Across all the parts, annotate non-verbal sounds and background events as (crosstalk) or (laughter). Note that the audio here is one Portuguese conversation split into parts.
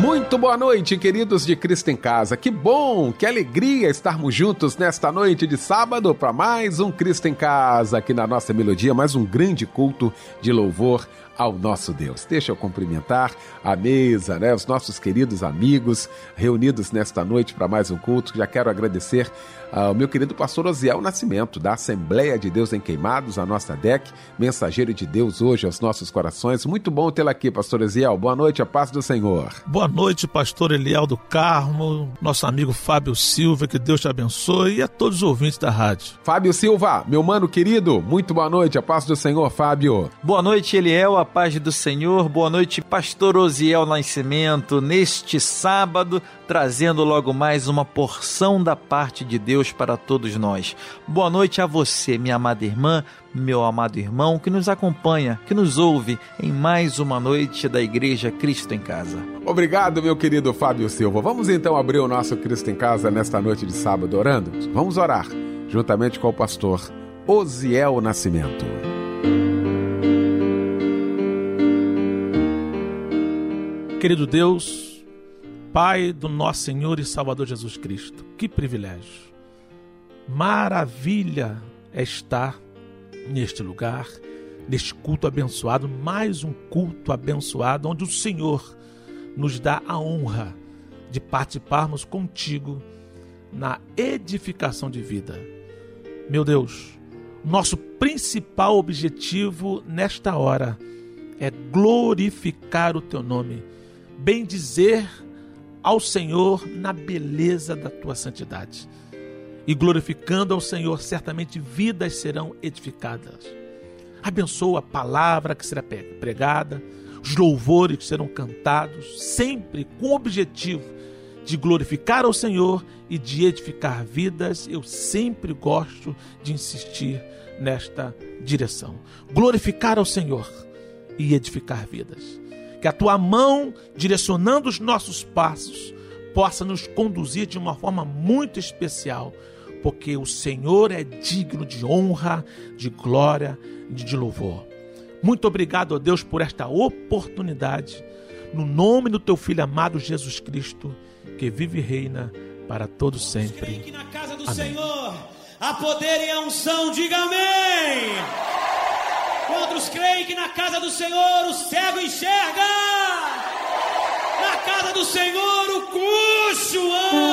Muito boa noite, queridos de Cristo em Casa. Que bom, que alegria estarmos juntos nesta noite de sábado para mais um Cristo em Casa aqui na nossa melodia, mais um grande culto de louvor ao nosso Deus. Deixa eu cumprimentar a mesa, né, os nossos queridos amigos reunidos nesta noite para mais um culto. Já quero agradecer ao meu querido pastor Osiel Nascimento, da Assembleia de Deus em Queimados, a nossa DEC, mensageiro de Deus hoje aos nossos corações. Muito bom tê-lo aqui, pastor Osiel. Boa noite, a paz do Senhor. Boa noite, pastor Eliel do Carmo, nosso amigo Fábio Silva, que Deus te abençoe e a todos os ouvintes da rádio. Fábio Silva, meu mano querido, muito boa noite, a paz do Senhor, Fábio. Boa noite, Eliel, a paz do Senhor. Boa noite, pastor Osiel Nascimento, neste sábado, trazendo logo mais uma porção da parte de Deus para todos nós. Boa noite a você, minha amada irmã, meu amado irmão, que nos acompanha, que nos ouve em mais uma noite da Igreja Cristo em Casa. Obrigado, meu querido Fábio Silva. Vamos então abrir o nosso Cristo em Casa nesta noite de sábado orando? Vamos orar, juntamente com o pastor Osiel Nascimento. Querido Deus, Pai do nosso Senhor e Salvador Jesus Cristo, que privilégio, maravilha é estar neste lugar, neste culto abençoado, mais um culto abençoado, onde o Senhor nos dá a honra de participarmos contigo na edificação de vida. Meu Deus, nosso principal objetivo nesta hora é glorificar o teu nome bem dizer ao Senhor na beleza da tua santidade. E glorificando ao Senhor, certamente vidas serão edificadas. Abençoa a palavra que será pregada, os louvores que serão cantados, sempre com o objetivo de glorificar ao Senhor e de edificar vidas. Eu sempre gosto de insistir nesta direção. Glorificar ao Senhor e edificar vidas que a tua mão, direcionando os nossos passos, possa nos conduzir de uma forma muito especial, porque o Senhor é digno de honra, de glória e de louvor. Muito obrigado, ó Deus, por esta oportunidade, no nome do teu Filho amado Jesus Cristo, que vive e reina para todo sempre. Que na casa do amém. Senhor há poder e a unção, diga amém. Outros creem que na casa do Senhor o cego enxerga. Na casa do Senhor o coxo anda.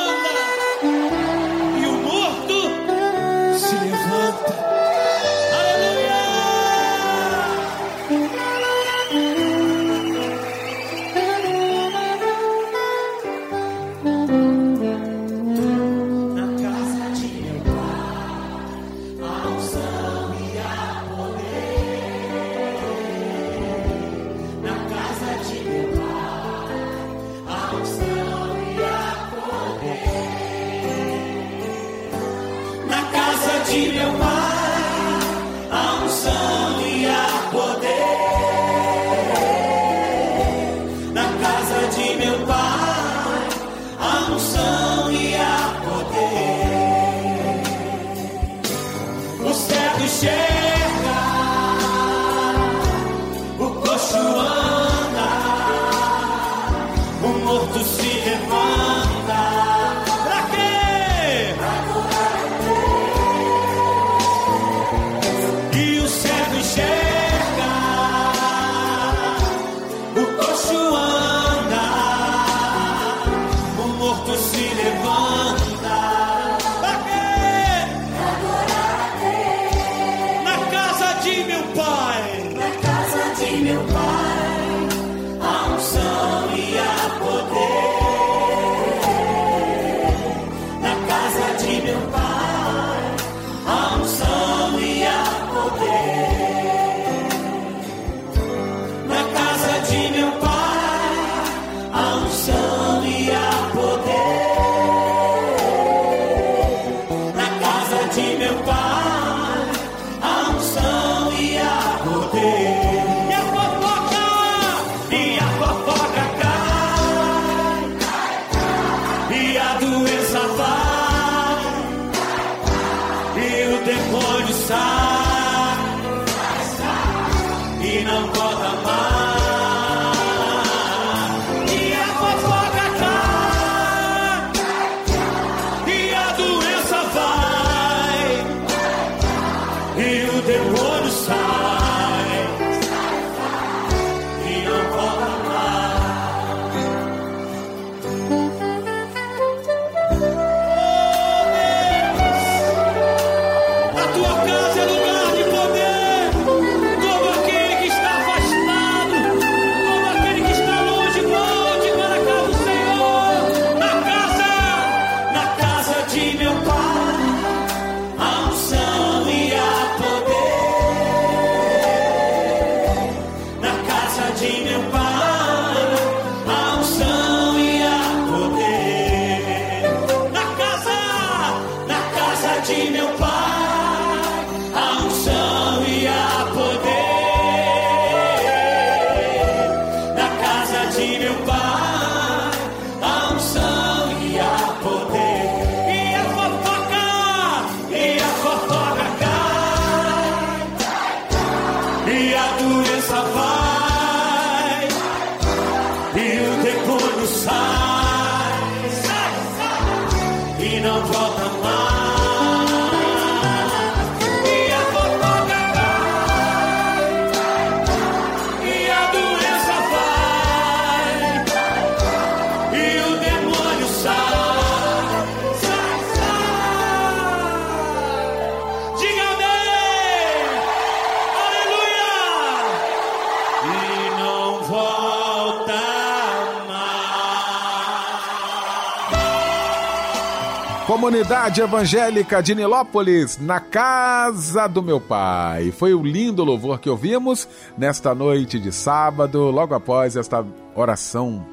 Comunidade Evangélica de Nilópolis, na casa do meu pai. Foi o lindo louvor que ouvimos nesta noite de sábado, logo após esta oração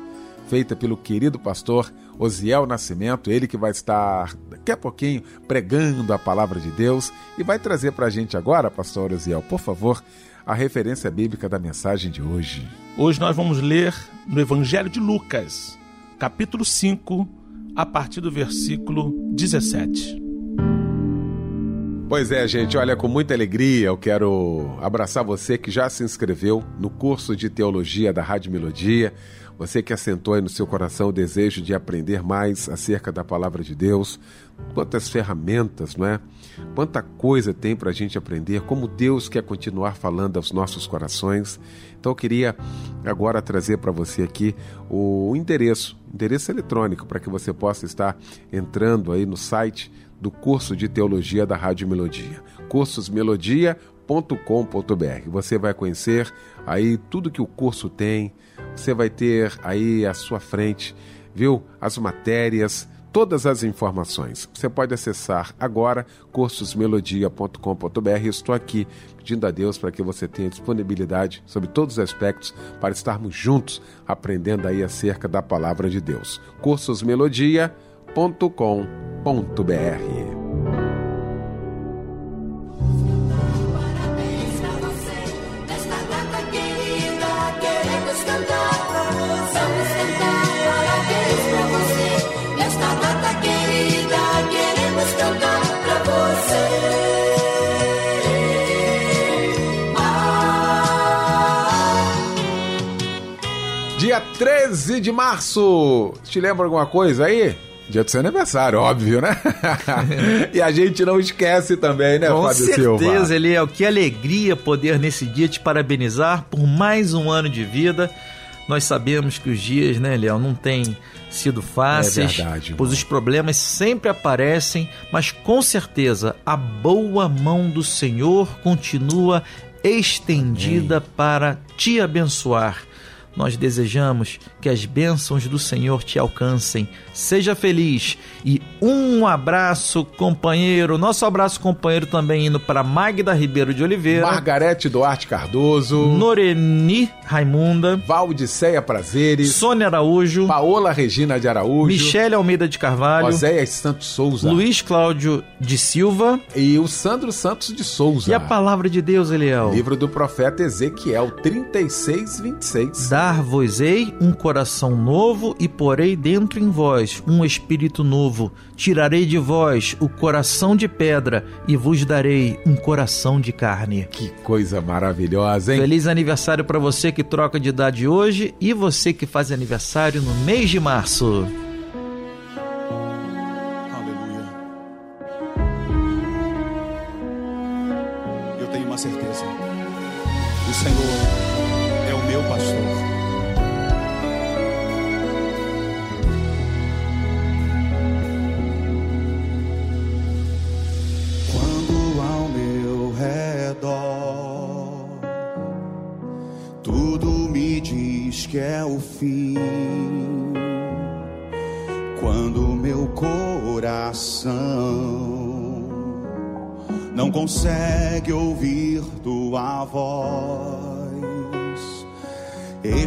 feita pelo querido pastor Osiel Nascimento, ele que vai estar daqui a pouquinho pregando a palavra de Deus e vai trazer para a gente agora, pastor Osiel, por favor, a referência bíblica da mensagem de hoje. Hoje nós vamos ler no Evangelho de Lucas, capítulo 5, a partir do versículo 17. Pois é, gente, olha, com muita alegria eu quero abraçar você que já se inscreveu no curso de teologia da Rádio Melodia, você que assentou aí no seu coração o desejo de aprender mais acerca da palavra de Deus, quantas ferramentas, não é? Quanta coisa tem para a gente aprender, como Deus quer continuar falando aos nossos corações. Então eu queria agora trazer para você aqui o endereço, endereço eletrônico, para que você possa estar entrando aí no site do curso de teologia da Rádio Melodia, cursosmelodia.com.br. Você vai conhecer aí tudo que o curso tem, você vai ter aí à sua frente, viu, as matérias, todas as informações. Você pode acessar agora cursosmelodia.com.br. Estou aqui pedindo a Deus para que você tenha disponibilidade sobre todos os aspectos para estarmos juntos aprendendo aí acerca da palavra de Deus. cursosmelodia.com.br. 13 de março. Te lembra alguma coisa aí? Dia do seu aniversário, óbvio, né? (laughs) e a gente não esquece também, né, Com Fábio certeza, Silva? Eliel. Que alegria poder nesse dia te parabenizar por mais um ano de vida. Nós sabemos que os dias, né, Eliel, não têm sido fáceis, É verdade, pois os problemas sempre aparecem, mas com certeza a boa mão do Senhor continua estendida para te abençoar. Nós desejamos que as bênçãos do Senhor te alcancem. Seja feliz e um abraço, companheiro. Nosso abraço, companheiro, também indo para Magda Ribeiro de Oliveira, Margarete Duarte Cardoso, Noreni Raimunda, Valdiceia Prazeres, Sônia Araújo, Paola Regina de Araújo, Michele Almeida de Carvalho, Oséias Santos Souza Luiz Cláudio de Silva e o Sandro Santos de Souza. e a palavra de Deus, Eliel. Livro do profeta Ezequiel 36, 26. Dar-vos-ei um coração novo e porei dentro em vós um espírito novo. Tirarei de vós o coração de pedra e vos darei um coração de carne. Que coisa maravilhosa, hein? Feliz aniversário para você que troca de idade hoje e você que faz aniversário no mês de março.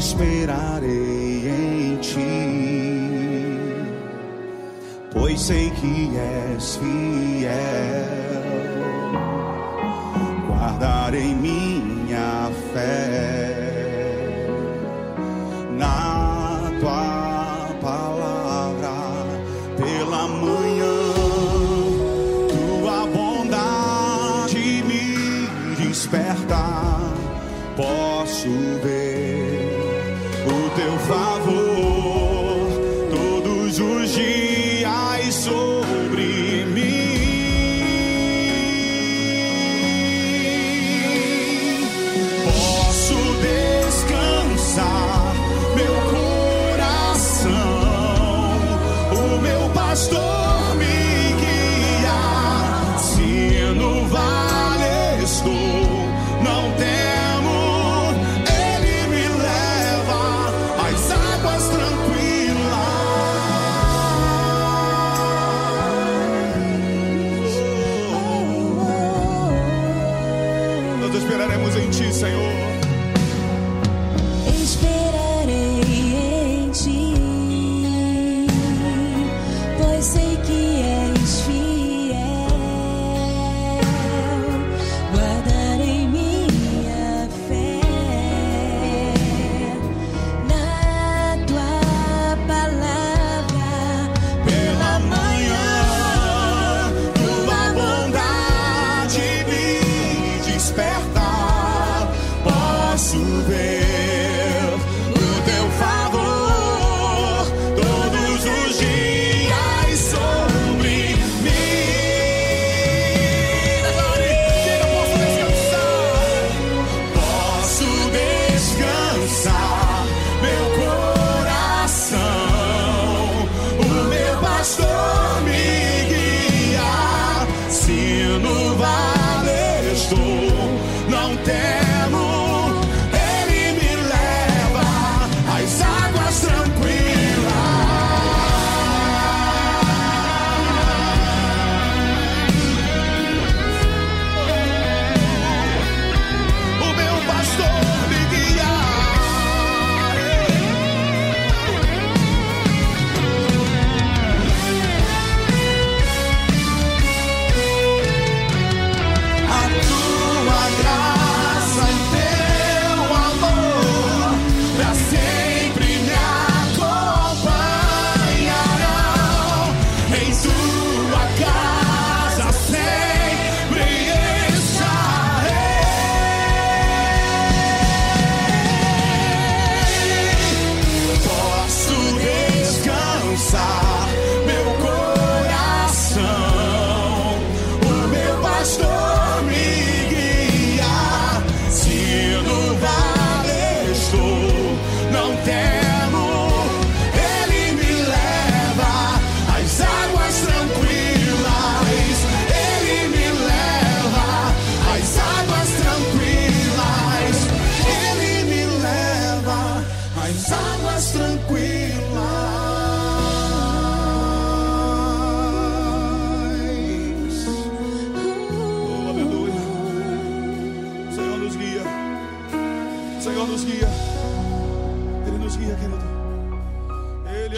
esperarei em ti, pois sei que és fiel, guardarei minha fé na tua palavra pela manhã. Tua bondade me desperta, posso ver.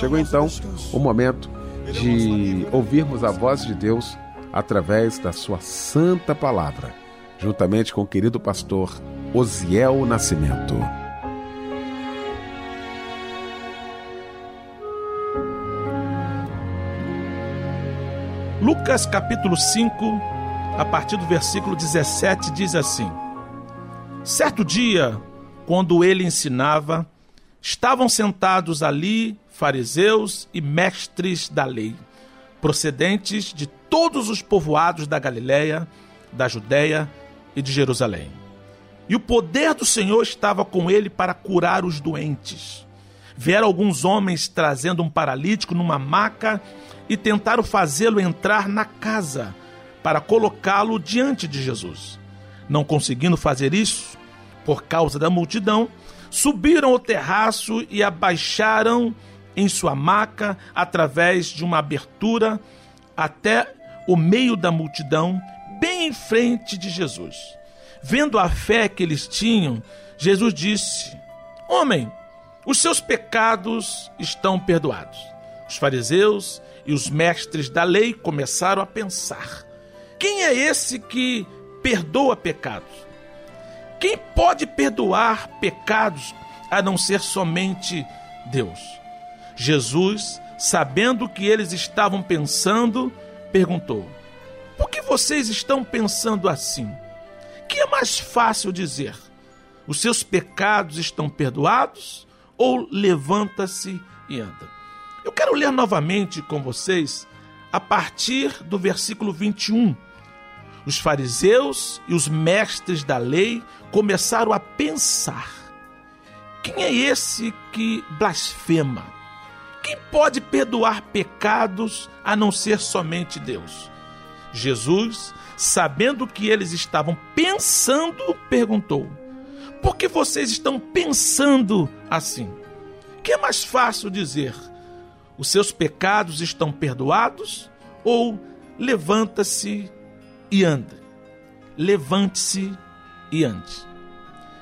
Chegou então o momento de ouvirmos a voz de Deus através da sua santa palavra, juntamente com o querido pastor Osiel Nascimento. Lucas capítulo 5, a partir do versículo 17, diz assim: Certo dia, quando ele ensinava, estavam sentados ali fariseus e mestres da lei, procedentes de todos os povoados da Galiléia, da Judéia e de Jerusalém. E o poder do Senhor estava com ele para curar os doentes. Vieram alguns homens trazendo um paralítico numa maca e tentaram fazê-lo entrar na casa para colocá-lo diante de Jesus. Não conseguindo fazer isso, por causa da multidão, subiram ao terraço e abaixaram em sua maca através de uma abertura até o meio da multidão, bem em frente de Jesus. Vendo a fé que eles tinham, Jesus disse: Homem, os seus pecados estão perdoados. Os fariseus e os mestres da lei começaram a pensar: quem é esse que perdoa pecados? Quem pode perdoar pecados a não ser somente Deus? Jesus, sabendo o que eles estavam pensando, perguntou: Por que vocês estão pensando assim? Que é mais fácil dizer: Os seus pecados estão perdoados? Ou levanta-se e anda? Eu quero ler novamente com vocês a partir do versículo 21. Os fariseus e os mestres da lei começaram a pensar: quem é esse que blasfema? Quem pode perdoar pecados a não ser somente Deus? Jesus, sabendo que eles estavam pensando, perguntou: Por que vocês estão pensando assim? Que é mais fácil dizer: Os seus pecados estão perdoados? Ou levanta-se e anda? Levante-se e ande.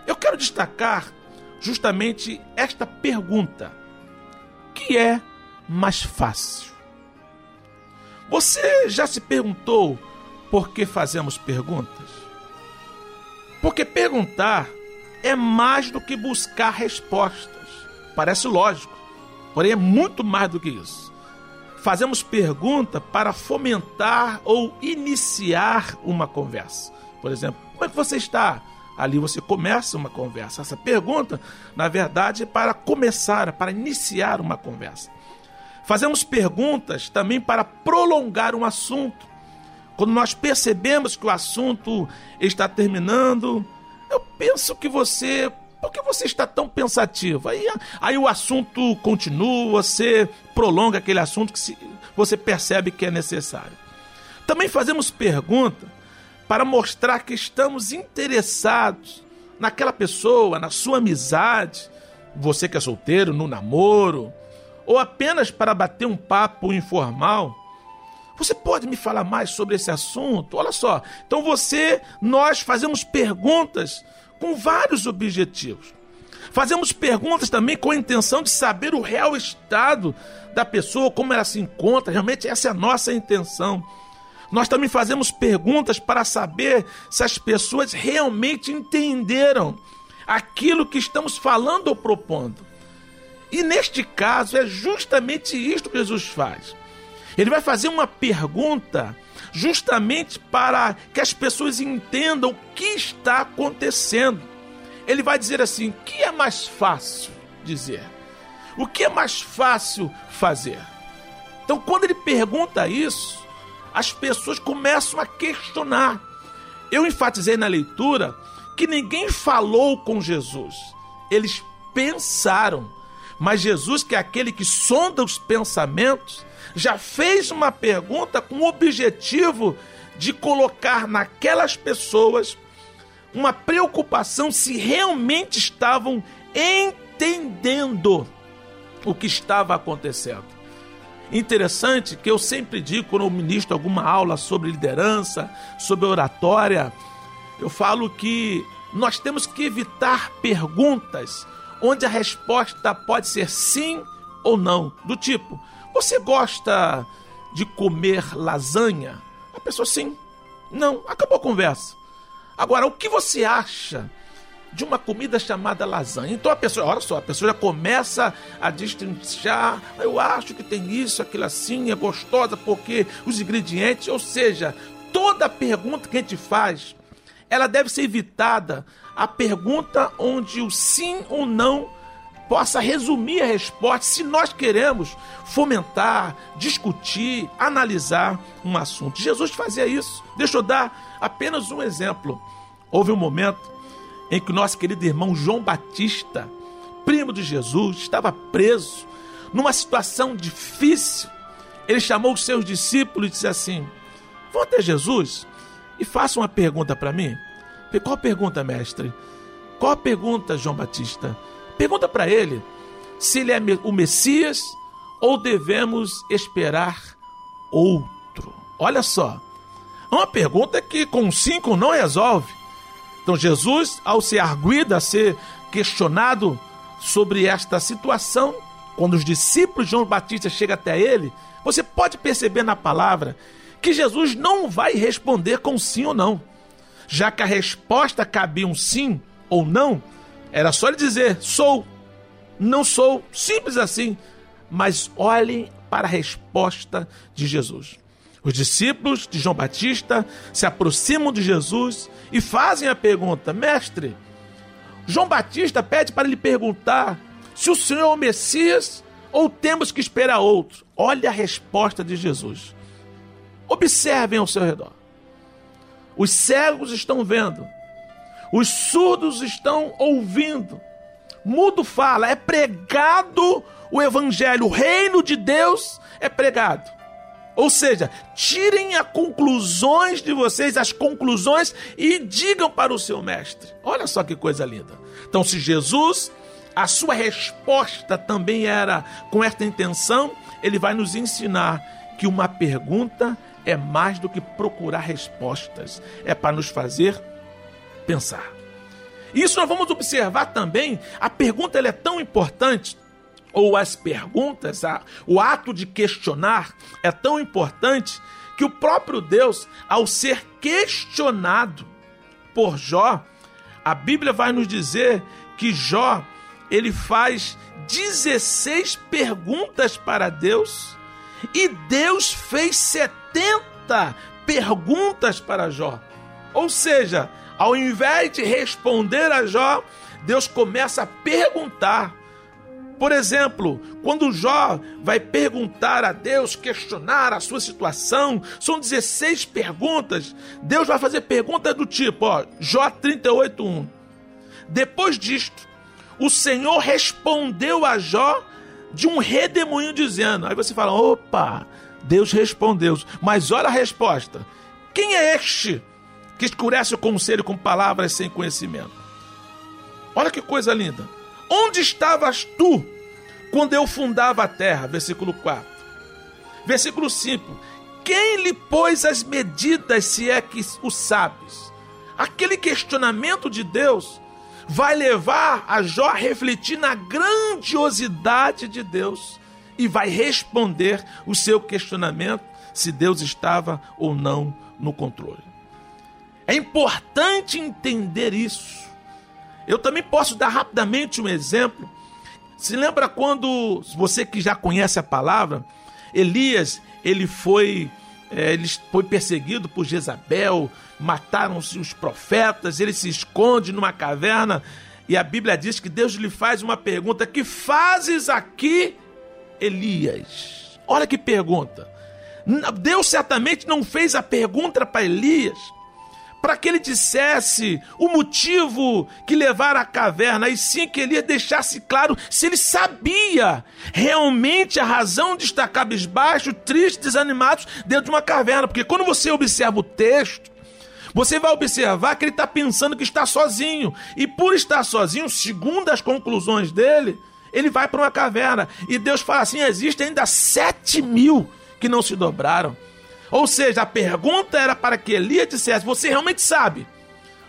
Eu quero destacar justamente esta pergunta: que é mais fácil? Você já se perguntou por que fazemos perguntas? Porque perguntar é mais do que buscar respostas. Parece lógico, porém é muito mais do que isso. Fazemos pergunta para fomentar ou iniciar uma conversa. Por exemplo, como é que você está? Ali você começa uma conversa. Essa pergunta, na verdade, é para começar, para iniciar uma conversa. Fazemos perguntas também para prolongar um assunto. Quando nós percebemos que o assunto está terminando, eu penso que você. Por que você está tão pensativo? Aí, aí o assunto continua, você prolonga aquele assunto que você percebe que é necessário. Também fazemos pergunta para mostrar que estamos interessados naquela pessoa, na sua amizade, você que é solteiro, no namoro, ou apenas para bater um papo informal. Você pode me falar mais sobre esse assunto? Olha só. Então você, nós fazemos perguntas com vários objetivos. Fazemos perguntas também com a intenção de saber o real estado da pessoa, como ela se encontra. Realmente essa é a nossa intenção. Nós também fazemos perguntas para saber se as pessoas realmente entenderam aquilo que estamos falando ou propondo. E neste caso é justamente isto que Jesus faz. Ele vai fazer uma pergunta justamente para que as pessoas entendam o que está acontecendo. Ele vai dizer assim: o que é mais fácil dizer? O que é mais fácil fazer? Então, quando ele pergunta isso, as pessoas começam a questionar. Eu enfatizei na leitura que ninguém falou com Jesus, eles pensaram. Mas Jesus, que é aquele que sonda os pensamentos, já fez uma pergunta com o objetivo de colocar naquelas pessoas uma preocupação se realmente estavam entendendo o que estava acontecendo. Interessante que eu sempre digo quando eu ministro alguma aula sobre liderança, sobre oratória, eu falo que nós temos que evitar perguntas onde a resposta pode ser sim ou não, do tipo: você gosta de comer lasanha? A pessoa sim. Não, acabou a conversa. Agora, o que você acha de uma comida chamada lasanha. Então a pessoa, olha só, a pessoa já começa a destrinchar, eu acho que tem isso, aquilo assim, é gostosa porque os ingredientes, ou seja, toda pergunta que a gente faz, ela deve ser evitada. A pergunta onde o sim ou não possa resumir a resposta, se nós queremos fomentar, discutir, analisar um assunto. Jesus fazia isso. Deixa eu dar apenas um exemplo. Houve um momento em que o nosso querido irmão João Batista, primo de Jesus, estava preso numa situação difícil. Ele chamou os seus discípulos e disse assim: Vão até Jesus e façam uma pergunta para mim. Qual a pergunta, mestre? Qual a pergunta, João Batista? Pergunta para ele se ele é o Messias ou devemos esperar outro. Olha só, é uma pergunta que com cinco não resolve. Então Jesus, ao ser arguido, a ser questionado sobre esta situação, quando os discípulos de João Batista chegam até ele, você pode perceber na palavra que Jesus não vai responder com sim ou não. Já que a resposta cabia um sim ou não, era só ele dizer sou, não sou, simples assim. Mas olhem para a resposta de Jesus. Os discípulos de João Batista se aproximam de Jesus e fazem a pergunta: Mestre, João Batista pede para lhe perguntar se o Senhor é o Messias ou temos que esperar outro. Olha a resposta de Jesus. Observem ao seu redor. Os cegos estão vendo, os surdos estão ouvindo, mudo fala, é pregado o evangelho, o reino de Deus é pregado. Ou seja, tirem as conclusões de vocês, as conclusões, e digam para o seu mestre. Olha só que coisa linda. Então, se Jesus, a sua resposta também era com esta intenção, ele vai nos ensinar que uma pergunta é mais do que procurar respostas, é para nos fazer pensar. Isso nós vamos observar também, a pergunta é tão importante ou as perguntas, o ato de questionar é tão importante que o próprio Deus, ao ser questionado por Jó, a Bíblia vai nos dizer que Jó ele faz 16 perguntas para Deus e Deus fez 70 perguntas para Jó. Ou seja, ao invés de responder a Jó, Deus começa a perguntar por exemplo, quando Jó vai perguntar a Deus, questionar a sua situação, são 16 perguntas. Deus vai fazer perguntas do tipo, ó, Jó 38:1. Depois disto, o Senhor respondeu a Jó de um redemoinho dizendo. Aí você fala: "Opa, Deus respondeu". Mas olha a resposta. Quem é este que escurece o conselho com palavras sem conhecimento? Olha que coisa linda. Onde estavas tu quando eu fundava a terra? Versículo 4. Versículo 5. Quem lhe pôs as medidas, se é que o sabes? Aquele questionamento de Deus vai levar a Jó a refletir na grandiosidade de Deus e vai responder o seu questionamento se Deus estava ou não no controle. É importante entender isso. Eu também posso dar rapidamente um exemplo. Se lembra quando você que já conhece a palavra, Elias, ele foi é, ele foi perseguido por Jezabel, mataram-se os profetas, ele se esconde numa caverna e a Bíblia diz que Deus lhe faz uma pergunta: Que fazes aqui, Elias? Olha que pergunta. Deus certamente não fez a pergunta para Elias para que ele dissesse o motivo que levara à caverna, e sim que ele deixasse claro se ele sabia realmente a razão de estar cabisbaixo, triste, desanimado dentro de uma caverna. Porque quando você observa o texto, você vai observar que ele está pensando que está sozinho. E por estar sozinho, segundo as conclusões dele, ele vai para uma caverna. E Deus fala assim: existem ainda sete mil que não se dobraram. Ou seja, a pergunta era para que Elias dissesse: Você realmente sabe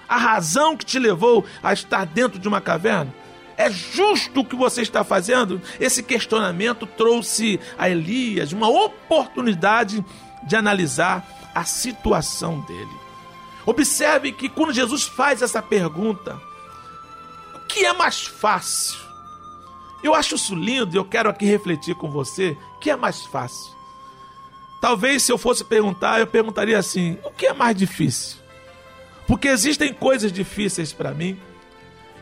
a razão que te levou a estar dentro de uma caverna? É justo o que você está fazendo? Esse questionamento trouxe a Elias uma oportunidade de analisar a situação dele. Observe que quando Jesus faz essa pergunta, que é mais fácil? Eu acho isso lindo e eu quero aqui refletir com você. O que é mais fácil? Talvez se eu fosse perguntar, eu perguntaria assim: o que é mais difícil? Porque existem coisas difíceis para mim,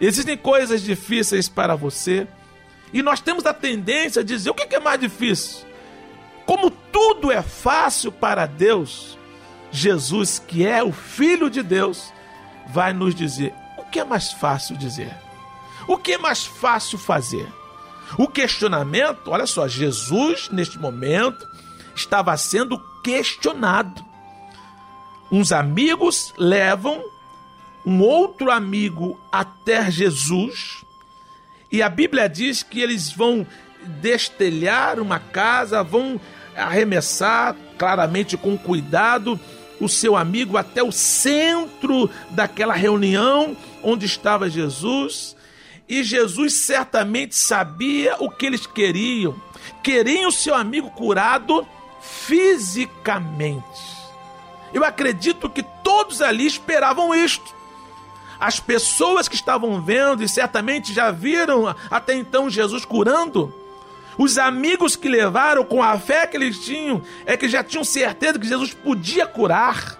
existem coisas difíceis para você, e nós temos a tendência a dizer: o que é mais difícil? Como tudo é fácil para Deus, Jesus, que é o Filho de Deus, vai nos dizer: o que é mais fácil dizer? O que é mais fácil fazer? O questionamento, olha só, Jesus, neste momento, estava sendo questionado. Uns amigos levam um outro amigo até Jesus, e a Bíblia diz que eles vão destelhar uma casa, vão arremessar claramente com cuidado o seu amigo até o centro daquela reunião onde estava Jesus. E Jesus certamente sabia o que eles queriam. Queriam o seu amigo curado fisicamente. Eu acredito que todos ali esperavam isto. As pessoas que estavam vendo e certamente já viram até então Jesus curando, os amigos que levaram com a fé que eles tinham, é que já tinham certeza que Jesus podia curar.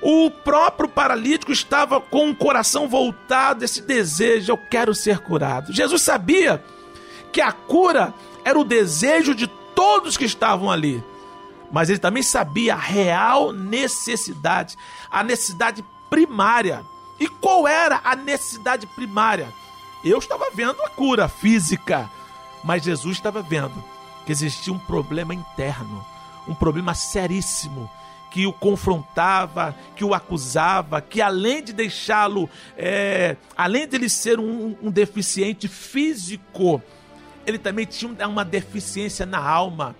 O próprio paralítico estava com o coração voltado, esse desejo, eu quero ser curado. Jesus sabia que a cura era o desejo de todos que estavam ali. Mas ele também sabia a real necessidade, a necessidade primária. E qual era a necessidade primária? Eu estava vendo a cura física, mas Jesus estava vendo que existia um problema interno, um problema seríssimo que o confrontava, que o acusava, que além de deixá-lo, é, além de ele ser um, um deficiente físico, ele também tinha uma deficiência na alma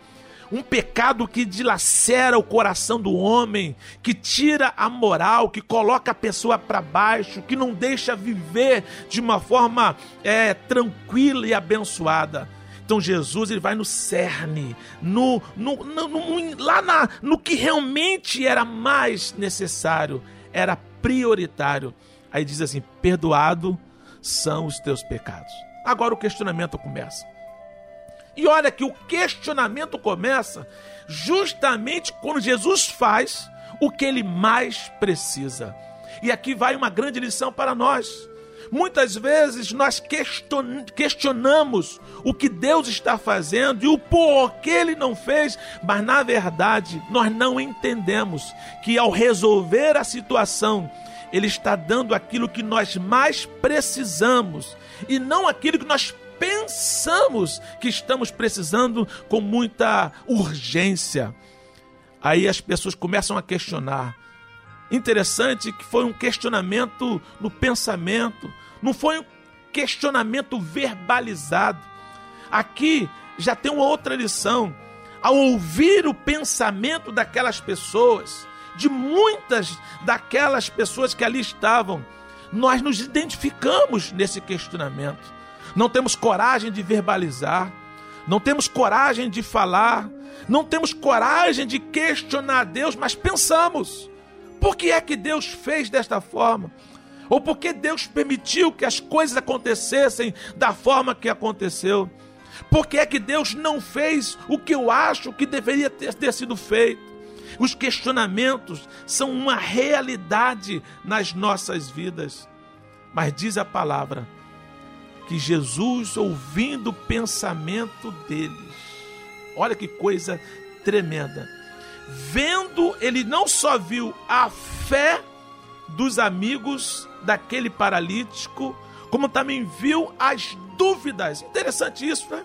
um pecado que dilacera o coração do homem, que tira a moral, que coloca a pessoa para baixo, que não deixa viver de uma forma é, tranquila e abençoada. Então Jesus ele vai no cerne, no, no, no, no, lá na, no que realmente era mais necessário, era prioritário. Aí diz assim: perdoado são os teus pecados. Agora o questionamento começa. E olha que o questionamento começa justamente quando Jesus faz o que ele mais precisa. E aqui vai uma grande lição para nós. Muitas vezes nós questionamos o que Deus está fazendo e o porquê ele não fez, mas na verdade nós não entendemos que ao resolver a situação, ele está dando aquilo que nós mais precisamos e não aquilo que nós pensamos que estamos precisando com muita urgência. Aí as pessoas começam a questionar. Interessante que foi um questionamento no pensamento, não foi um questionamento verbalizado. Aqui já tem uma outra lição. Ao ouvir o pensamento daquelas pessoas, de muitas daquelas pessoas que ali estavam, nós nos identificamos nesse questionamento não temos coragem de verbalizar, não temos coragem de falar, não temos coragem de questionar Deus, mas pensamos: por que é que Deus fez desta forma? Ou por que Deus permitiu que as coisas acontecessem da forma que aconteceu? Por que é que Deus não fez o que eu acho que deveria ter, ter sido feito? Os questionamentos são uma realidade nas nossas vidas. Mas diz a palavra que Jesus, ouvindo o pensamento deles, olha que coisa tremenda. Vendo, ele não só viu a fé dos amigos daquele paralítico, como também viu as dúvidas. Interessante isso, né?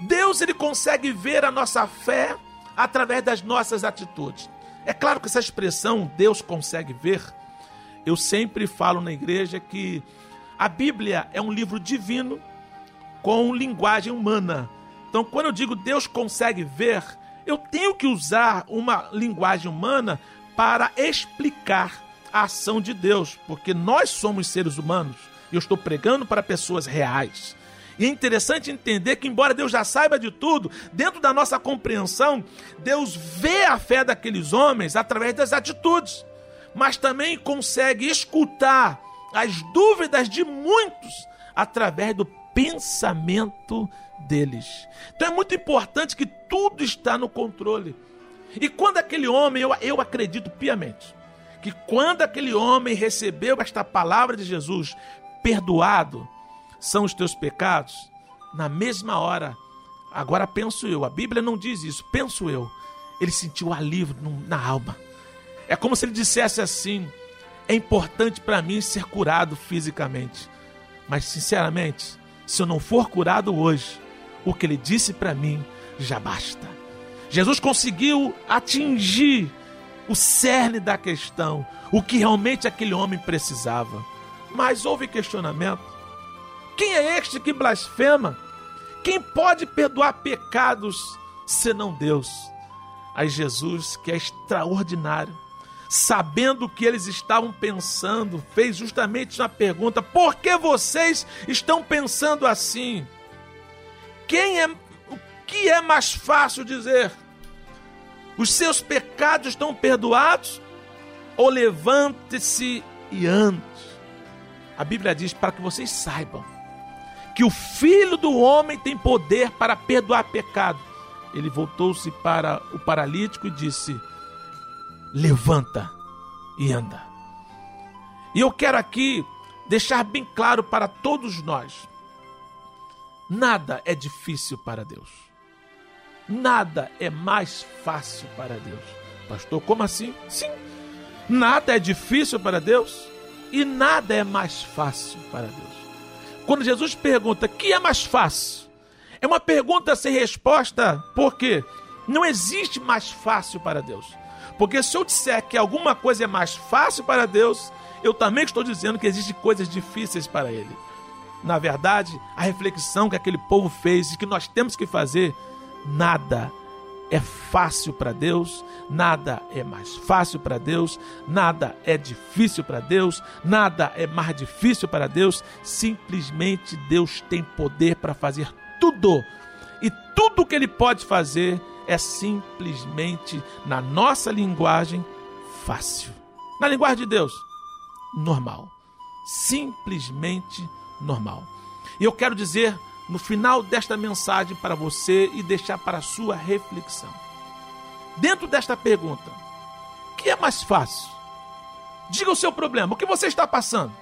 Deus ele consegue ver a nossa fé através das nossas atitudes. É claro que essa expressão Deus consegue ver, eu sempre falo na igreja que a Bíblia é um livro divino com linguagem humana. Então, quando eu digo Deus consegue ver, eu tenho que usar uma linguagem humana para explicar a ação de Deus, porque nós somos seres humanos. Eu estou pregando para pessoas reais. E é interessante entender que, embora Deus já saiba de tudo, dentro da nossa compreensão, Deus vê a fé daqueles homens através das atitudes, mas também consegue escutar as dúvidas de muitos através do pensamento deles. Então é muito importante que tudo está no controle. E quando aquele homem, eu, eu acredito piamente, que quando aquele homem recebeu esta palavra de Jesus, perdoado são os teus pecados, na mesma hora, agora penso eu, a Bíblia não diz isso, penso eu, ele sentiu alívio na alma. É como se ele dissesse assim: é importante para mim ser curado fisicamente, mas sinceramente, se eu não for curado hoje, o que ele disse para mim já basta. Jesus conseguiu atingir o cerne da questão, o que realmente aquele homem precisava. Mas houve questionamento. Quem é este que blasfema? Quem pode perdoar pecados senão Deus? Aí Jesus, que é extraordinário, sabendo o que eles estavam pensando, fez justamente uma pergunta: por que vocês estão pensando assim? Quem é o que é mais fácil dizer? Os seus pecados estão perdoados? Ou levante-se e ande? A Bíblia diz para que vocês saibam que o Filho do Homem tem poder para perdoar pecado. Ele voltou-se para o paralítico e disse: Levanta e anda. E eu quero aqui deixar bem claro para todos nós: nada é difícil para Deus. Nada é mais fácil para Deus. Pastor, como assim? Sim. Nada é difícil para Deus e nada é mais fácil para Deus. Quando Jesus pergunta: "Que é mais fácil?" É uma pergunta sem resposta, porque não existe mais fácil para Deus. Porque se eu disser que alguma coisa é mais fácil para Deus, eu também estou dizendo que existem coisas difíceis para Ele. Na verdade, a reflexão que aquele povo fez e que nós temos que fazer, nada é fácil para Deus, nada é mais fácil para Deus, nada é difícil para Deus, nada é mais difícil para Deus, simplesmente Deus tem poder para fazer tudo. E tudo que ele pode fazer é simplesmente, na nossa linguagem, fácil. Na linguagem de Deus, normal. Simplesmente normal. E eu quero dizer no final desta mensagem para você e deixar para a sua reflexão. Dentro desta pergunta, o que é mais fácil? Diga o seu problema, o que você está passando?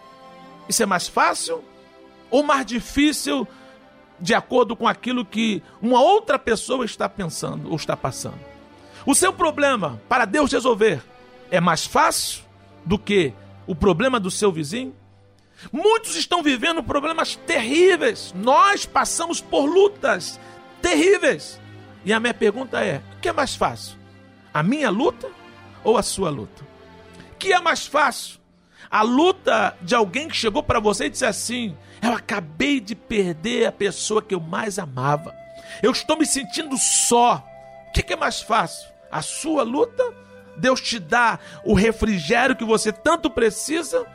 Isso é mais fácil ou mais difícil de acordo com aquilo que uma outra pessoa está pensando ou está passando? O seu problema, para Deus resolver, é mais fácil do que o problema do seu vizinho? Muitos estão vivendo problemas terríveis. Nós passamos por lutas terríveis. E a minha pergunta é: o que é mais fácil? A minha luta ou a sua luta? O que é mais fácil? A luta de alguém que chegou para você e disse assim: Eu acabei de perder a pessoa que eu mais amava. Eu estou me sentindo só. O que é mais fácil? A sua luta? Deus te dá o refrigério que você tanto precisa?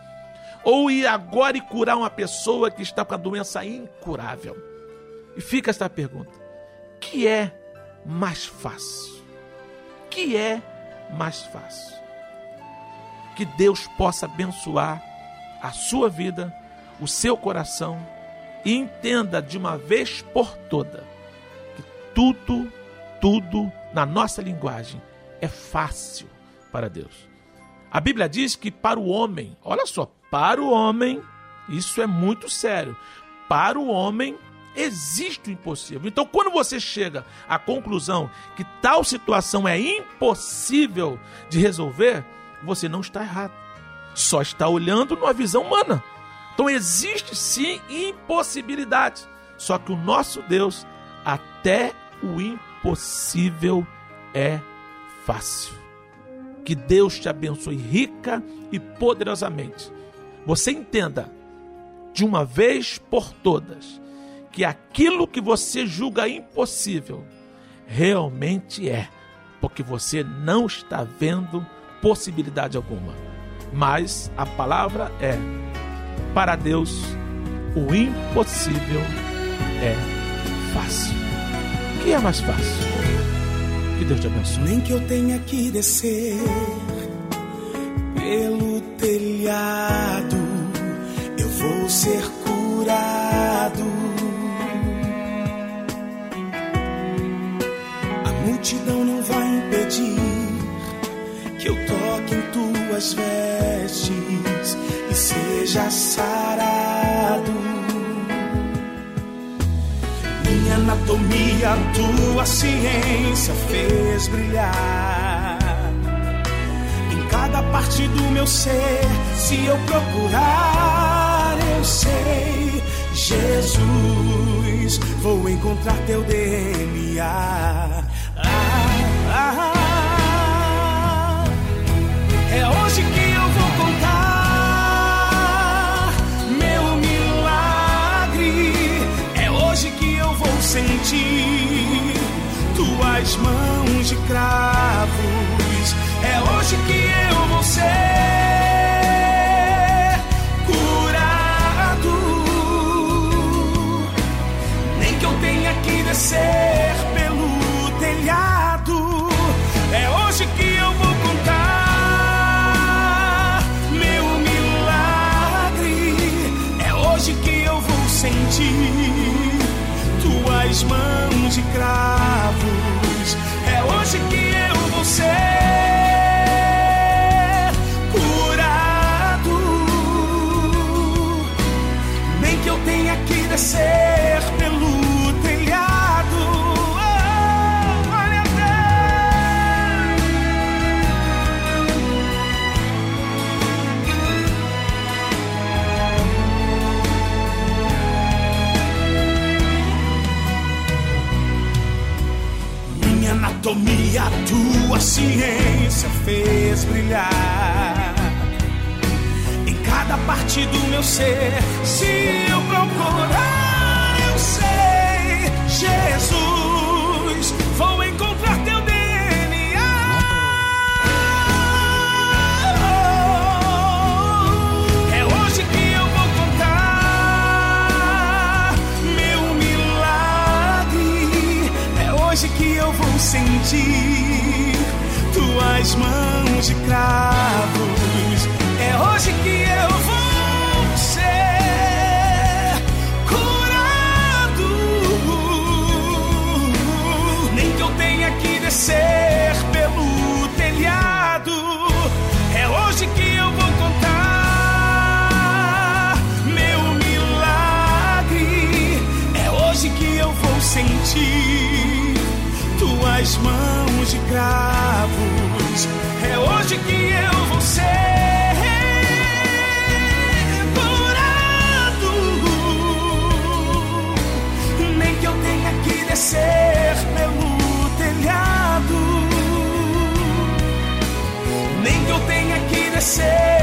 ou ir agora e curar uma pessoa que está com a doença incurável? E fica esta pergunta: que é mais fácil? Que é mais fácil? Que Deus possa abençoar a sua vida, o seu coração e entenda de uma vez por toda que tudo, tudo na nossa linguagem é fácil para Deus. A Bíblia diz que para o homem, olha só, para o homem, isso é muito sério. Para o homem existe o impossível. Então, quando você chega à conclusão que tal situação é impossível de resolver, você não está errado. Só está olhando numa visão humana. Então, existe sim impossibilidade. Só que o nosso Deus, até o impossível é fácil. Que Deus te abençoe rica e poderosamente. Você entenda de uma vez por todas que aquilo que você julga impossível realmente é, porque você não está vendo possibilidade alguma. Mas a palavra é: para Deus, o impossível é fácil. O que é mais fácil? Que Deus te abençoe. Nem que eu tenha que descer pelo telhado vou ser curado. A multidão não vai impedir que eu toque em tuas vestes e seja sarado. Minha anatomia, tua ciência fez brilhar em cada parte do meu ser. Se eu procurar, eu sei, Jesus, vou encontrar teu DNA. É hoje que eu vou contar meu milagre. É hoje que eu vou sentir tuas mãos de cravos. Tuas mãos de cravos. É hoje que eu vou ser curado. Nem que eu tenha que descer pelo telhado. Nem que eu tenha que descer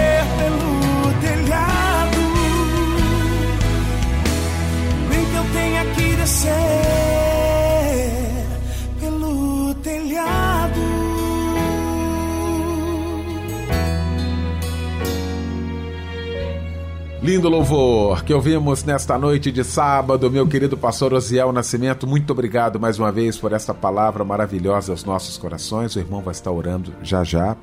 Lindo louvor que ouvimos nesta noite de sábado, meu querido pastor Osiel Nascimento. Muito obrigado mais uma vez por esta palavra maravilhosa aos nossos corações. O irmão vai estar orando já já,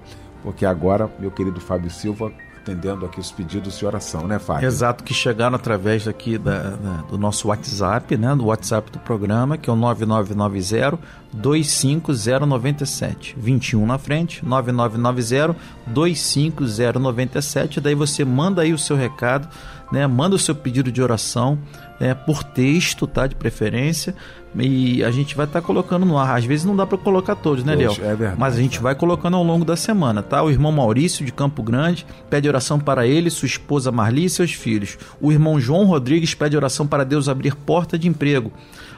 porque agora, meu querido Fábio Silva, atendendo aqui os pedidos de oração, né, Fábio? Exato, que chegaram através aqui da, da- do nosso WhatsApp, né? Do WhatsApp do programa, que é o 9990 25097. 21 na frente, 9990 25097. Daí você manda aí o seu recado, né? Manda o seu pedido de oração, né? Por texto, tá? De preferência. E a gente vai estar colocando no ar. Às vezes não dá para colocar todos, né, Léo? É verdade, Mas a gente vai colocando ao longo da semana, tá? O irmão Maurício de Campo Grande pede oração para ele, sua esposa Marli e seus filhos. O irmão João Rodrigues pede oração para Deus abrir porta de emprego.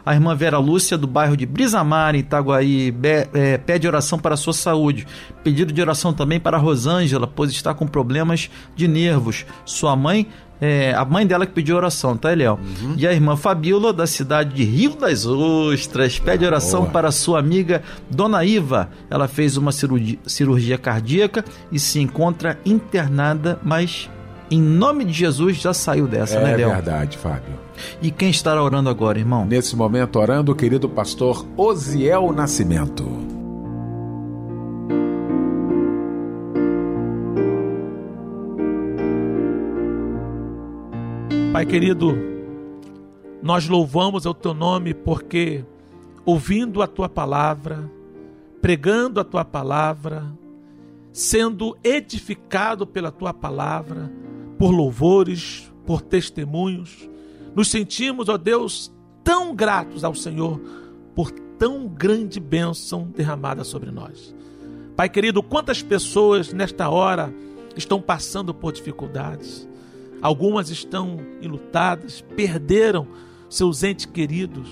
A irmã Vera Lúcia, do bairro de Brisamar, em Itaguaí, be- é, pede oração para a sua saúde. Pedido de oração também para a Rosângela, pois está com problemas de nervos. Sua mãe, é, a mãe dela que pediu oração, tá, Eliel? E a irmã Fabíola, da cidade de Rio das Ostras, pede oração boa. para sua amiga Dona Iva. Ela fez uma cirurgia, cirurgia cardíaca e se encontra internada, mas em nome de Jesus já saiu dessa, né, É Léo? verdade, Fábio. E quem estará orando agora, irmão? Nesse momento, orando, o querido pastor Osiel Nascimento. Pai querido, nós louvamos o teu nome porque ouvindo a tua palavra, pregando a tua palavra, sendo edificado pela tua palavra, por louvores, por testemunhos, nos sentimos, ó Deus, tão gratos ao Senhor por tão grande bênção derramada sobre nós. Pai querido, quantas pessoas nesta hora estão passando por dificuldades? Algumas estão enlutadas, perderam seus entes queridos,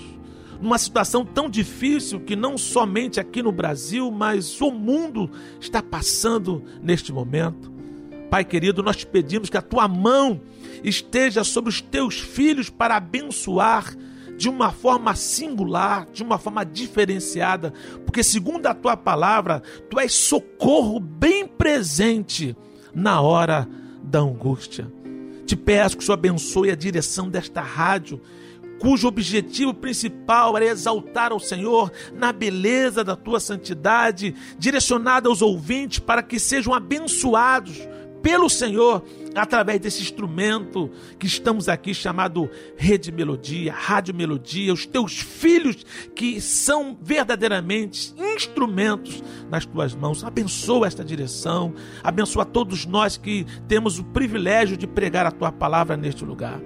numa situação tão difícil que não somente aqui no Brasil, mas o mundo está passando neste momento. Pai querido, nós te pedimos que a tua mão esteja sobre os teus filhos para abençoar de uma forma singular, de uma forma diferenciada, porque segundo a tua palavra, tu és socorro bem presente na hora da angústia. Te peço que o Senhor abençoe a direção desta rádio, cujo objetivo principal era exaltar ao Senhor na beleza da tua santidade, direcionada aos ouvintes para que sejam abençoados pelo Senhor através desse instrumento que estamos aqui chamado Rede Melodia, Rádio Melodia, os teus filhos que são verdadeiramente instrumentos nas tuas mãos. Abençoa esta direção, abençoa todos nós que temos o privilégio de pregar a tua palavra neste lugar.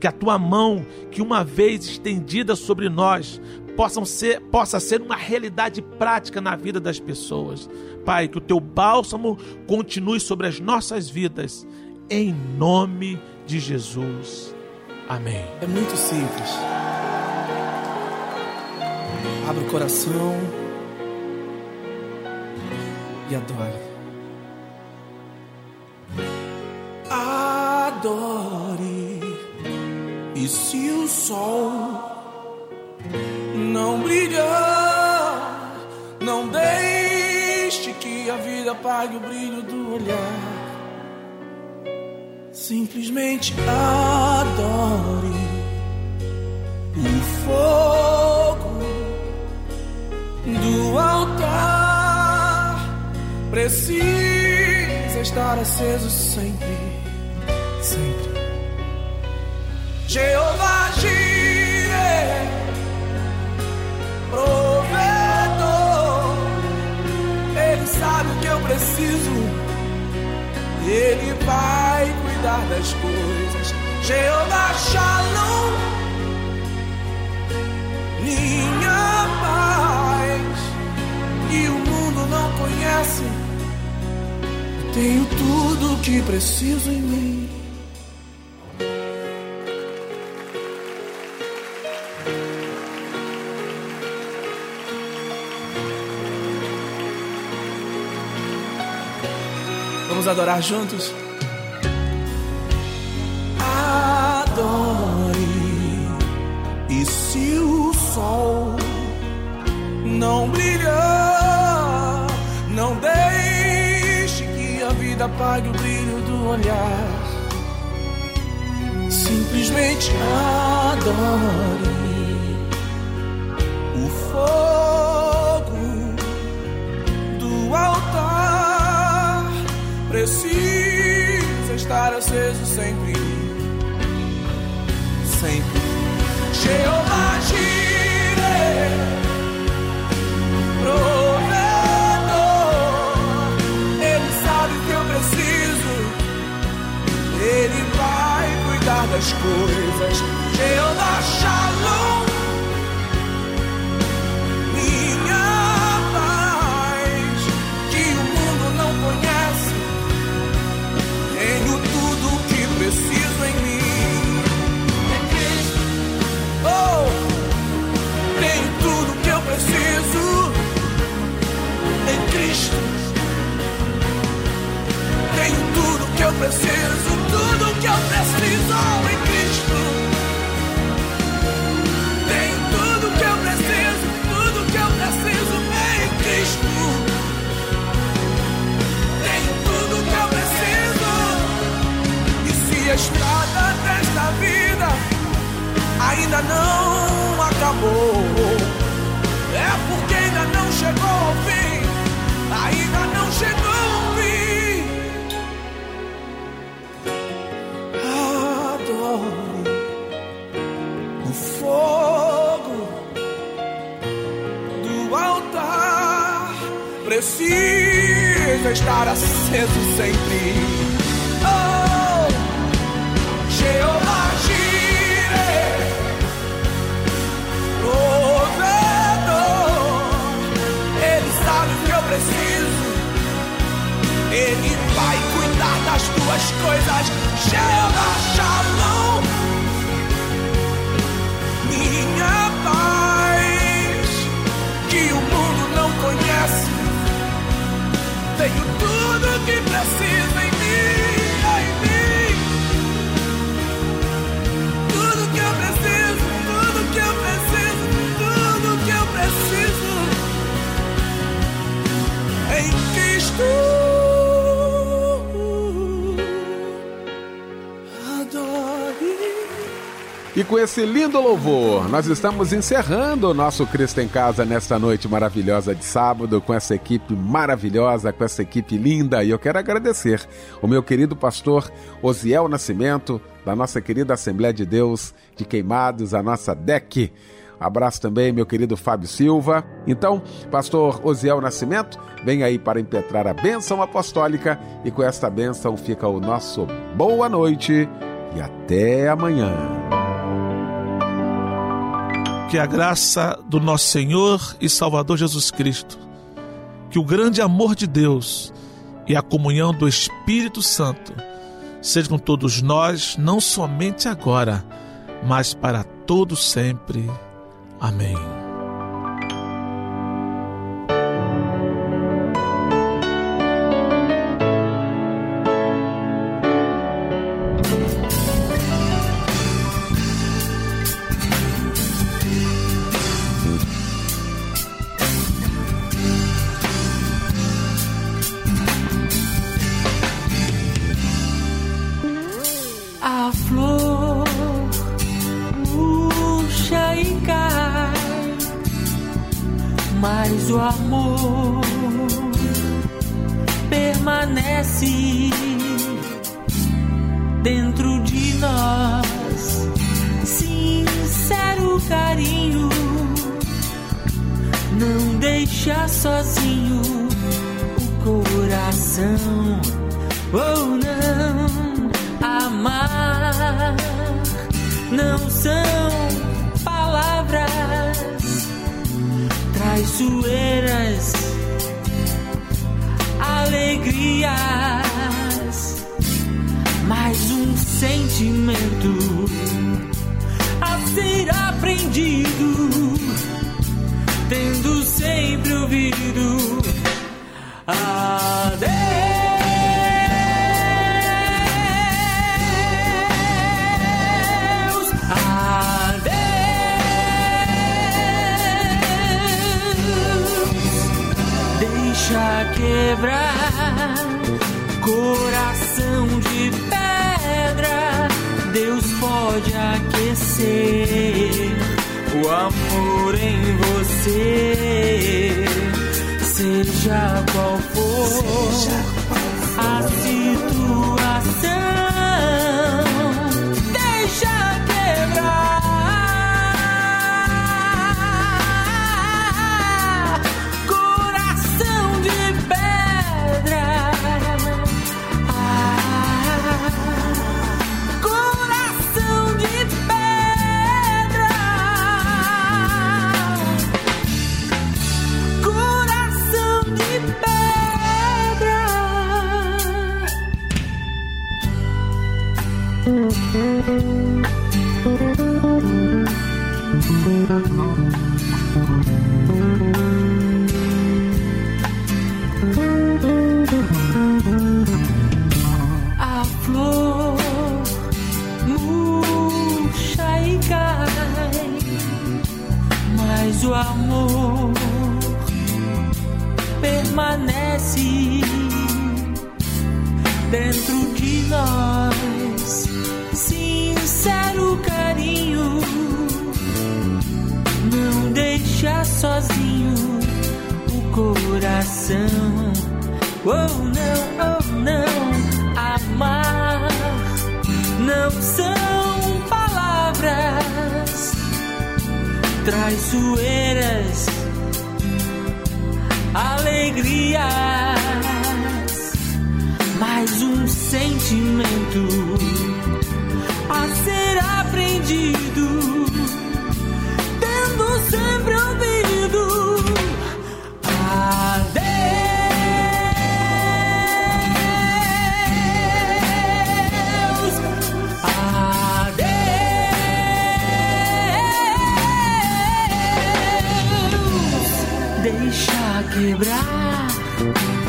Que a tua mão, que uma vez estendida sobre nós, possam ser, possa ser uma realidade prática na vida das pessoas. Pai, que o teu bálsamo continue sobre as nossas vidas, em nome de Jesus. Amém. É muito simples. Abra o coração e adore. Adore. E se o sol não brilhar, não deixe que a vida apague o brilho do olhar. Simplesmente adore o fogo do altar. Precisa estar aceso sempre, sempre. Jeová Jireh, provedor, Ele sabe o que eu preciso. Ele vai cuidar das coisas. Jeová Shalom, minha paz, que o mundo não conhece. Tenho tudo o que preciso em mim. Vamos adorar juntos? Adore. E se o sol não brilhar, não deixe que a vida apague o brilho do olhar. Simplesmente adore precisa estar aceso sempre, sempre. Jeová Jireh, provedor, Ele sabe o que eu preciso, Ele vai cuidar das coisas. Jeová Shalom. Com esse lindo louvor, nós estamos encerrando o nosso Cristo em Casa nesta noite maravilhosa de sábado, com essa equipe maravilhosa, com essa equipe linda. E eu quero agradecer o meu querido pastor Osiel Nascimento, da nossa querida Assembleia de Deus de Queimados, a nossa DEC. Abraço também, meu querido Fábio Silva. Então, pastor Osiel Nascimento, vem aí para impetrar a bênção apostólica e com esta bênção fica o nosso boa noite e até amanhã. Que a graça do nosso Senhor e Salvador Jesus Cristo, que o grande amor de Deus e a comunhão do Espírito Santo seja com todos nós, não somente agora, mas para todo sempre. Amém. Amor permanece dentro de nós. Sincero carinho não deixa sozinho o coração. Oh, não amar não são palavras traiçoeiras, alegrias, mas um sentimento a ser aprendido, tendo sempre ouvido. Adeus, Deixa quebrar coração de pedra. Deus pode aquecer o amor em você. Seja qual for a situação,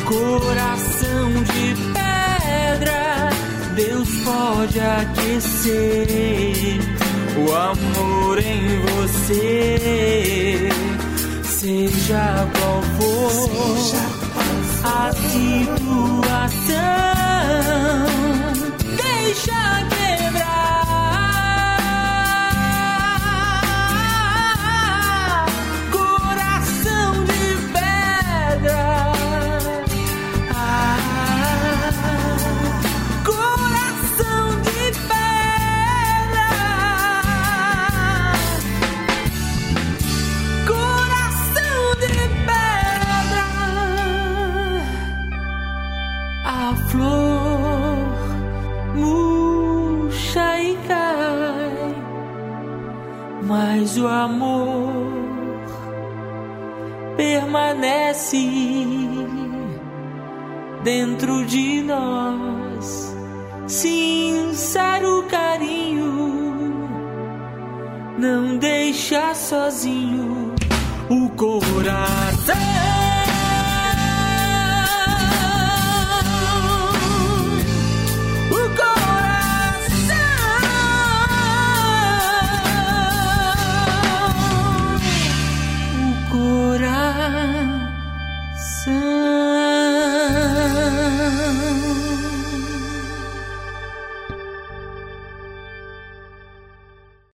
coração de pedra. Deus pode aquecer o amor em você. Seja qual for a situação, mas o amor permanece dentro de nós. Sincero carinho não deixa sozinho o coração.